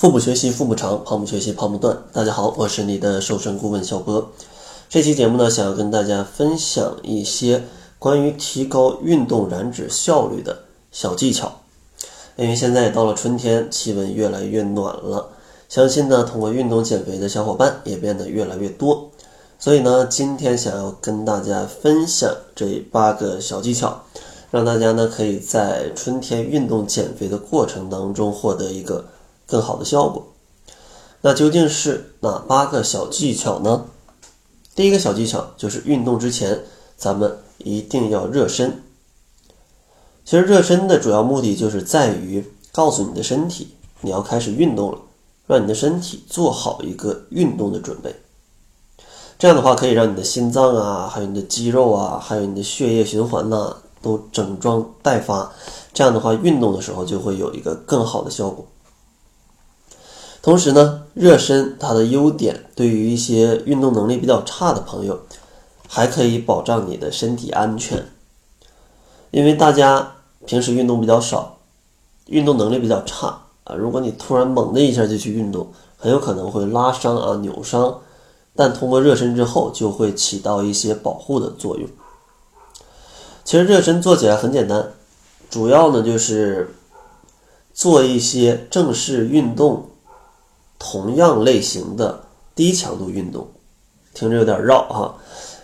腹部学习腹部长，胖不学习胖不断。大家好，我是你的瘦身顾问小波。这期节目呢，想要跟大家分享一些关于提高运动燃脂效率的小技巧。因为现在到了春天，气温越来越暖了，相信呢，通过运动减肥的小伙伴也变得越来越多。所以呢，今天想要跟大家分享这八个小技巧，让大家呢可以在春天运动减肥的过程当中获得一个。更好的效果，那究竟是哪八个小技巧呢？第一个小技巧就是运动之前，咱们一定要热身。其实热身的主要目的就是在于告诉你的身体，你要开始运动了，让你的身体做好一个运动的准备。这样的话，可以让你的心脏啊，还有你的肌肉啊，还有你的血液循环呐，都整装待发。这样的话，运动的时候就会有一个更好的效果。同时呢，热身它的优点，对于一些运动能力比较差的朋友，还可以保障你的身体安全。因为大家平时运动比较少，运动能力比较差啊，如果你突然猛的一下就去运动，很有可能会拉伤啊、扭伤。但通过热身之后，就会起到一些保护的作用。其实热身做起来很简单，主要呢就是做一些正式运动。同样类型的低强度运动，听着有点绕哈。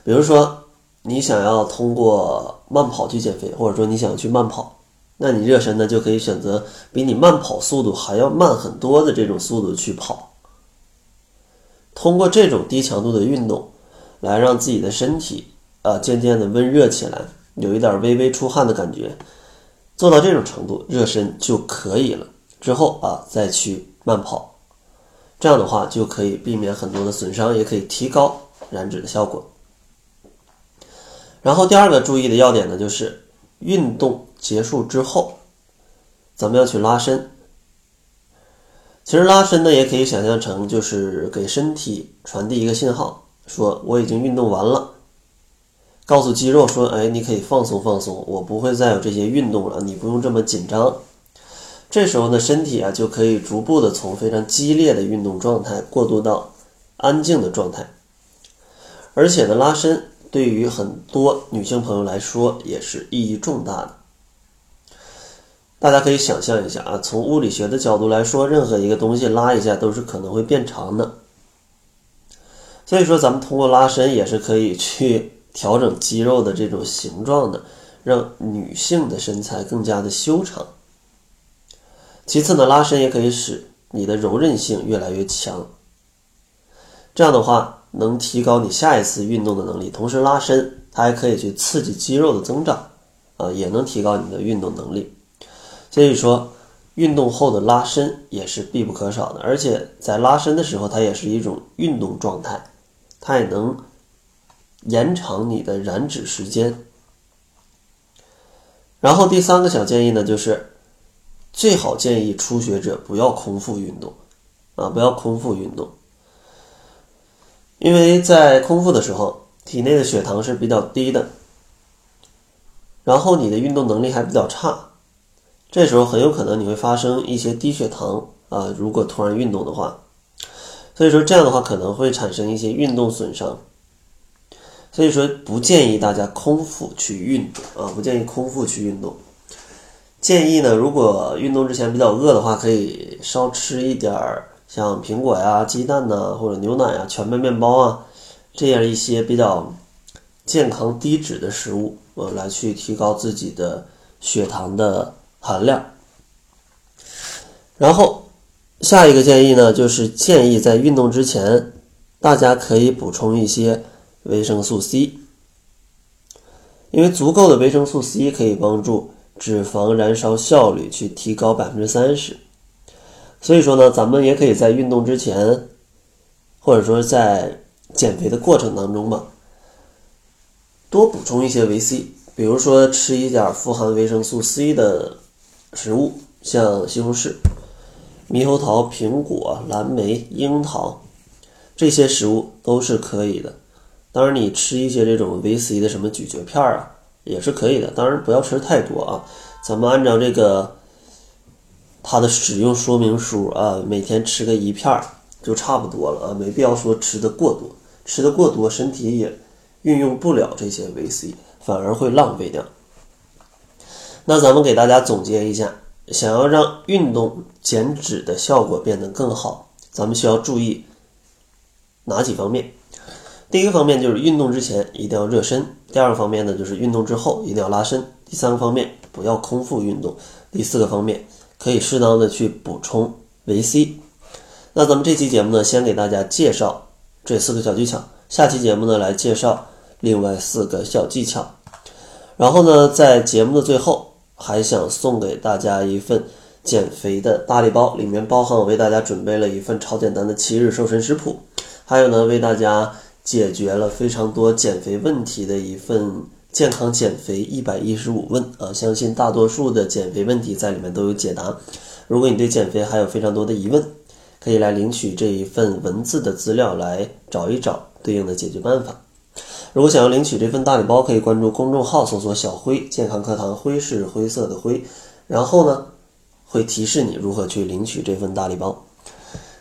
比如说，你想要通过慢跑去减肥，或者说你想去慢跑，那你热身呢就可以选择比你慢跑速度还要慢很多的这种速度去跑。通过这种低强度的运动，来让自己的身体啊渐渐的温热起来，有一点微微出汗的感觉，做到这种程度热身就可以了。之后啊再去慢跑。这样的话就可以避免很多的损伤，也可以提高燃脂的效果。然后第二个注意的要点呢，就是运动结束之后，咱们要去拉伸。其实拉伸呢，也可以想象成就是给身体传递一个信号，说我已经运动完了，告诉肌肉说，哎，你可以放松放松，我不会再有这些运动了，你不用这么紧张。这时候呢，身体啊就可以逐步的从非常激烈的运动状态过渡到安静的状态，而且呢，拉伸对于很多女性朋友来说也是意义重大的。大家可以想象一下啊，从物理学的角度来说，任何一个东西拉一下都是可能会变长的，所以说咱们通过拉伸也是可以去调整肌肉的这种形状的，让女性的身材更加的修长。其次呢，拉伸也可以使你的柔韧性越来越强。这样的话，能提高你下一次运动的能力。同时，拉伸它还可以去刺激肌肉的增长，啊，也能提高你的运动能力。所以说，运动后的拉伸也是必不可少的。而且在拉伸的时候，它也是一种运动状态，它也能延长你的燃脂时间。然后第三个小建议呢，就是。最好建议初学者不要空腹运动，啊，不要空腹运动，因为在空腹的时候，体内的血糖是比较低的，然后你的运动能力还比较差，这时候很有可能你会发生一些低血糖啊，如果突然运动的话，所以说这样的话可能会产生一些运动损伤，所以说不建议大家空腹去运动啊，不建议空腹去运动。建议呢，如果运动之前比较饿的话，可以少吃一点儿像苹果呀、鸡蛋呐，或者牛奶呀、全麦面包啊，这样一些比较健康低脂的食物，呃，来去提高自己的血糖的含量。然后下一个建议呢，就是建议在运动之前，大家可以补充一些维生素 C，因为足够的维生素 C 可以帮助。脂肪燃烧效率去提高百分之三十，所以说呢，咱们也可以在运动之前，或者说在减肥的过程当中吧，多补充一些维 C，比如说吃一点富含维生素 C 的食物，像西红柿、猕猴桃、苹果、蓝莓、樱桃这些食物都是可以的。当然，你吃一些这种维 C 的什么咀嚼片啊。也是可以的，当然不要吃太多啊。咱们按照这个它的使用说明书啊，每天吃个一片儿就差不多了啊，没必要说吃的过多，吃的过多身体也运用不了这些维 C，反而会浪费掉。那咱们给大家总结一下，想要让运动减脂的效果变得更好，咱们需要注意哪几方面？第一个方面就是运动之前一定要热身，第二个方面呢就是运动之后一定要拉伸，第三个方面不要空腹运动，第四个方面可以适当的去补充维 C。那咱们这期节目呢，先给大家介绍这四个小技巧，下期节目呢来介绍另外四个小技巧。然后呢，在节目的最后，还想送给大家一份减肥的大礼包，里面包含我为大家准备了一份超简单的七日瘦身食谱，还有呢为大家。解决了非常多减肥问题的一份健康减肥一百一十五问啊，相信大多数的减肥问题在里面都有解答。如果你对减肥还有非常多的疑问，可以来领取这一份文字的资料来找一找对应的解决办法。如果想要领取这份大礼包，可以关注公众号搜索“小辉健康课堂”，辉是灰色的灰，然后呢会提示你如何去领取这份大礼包。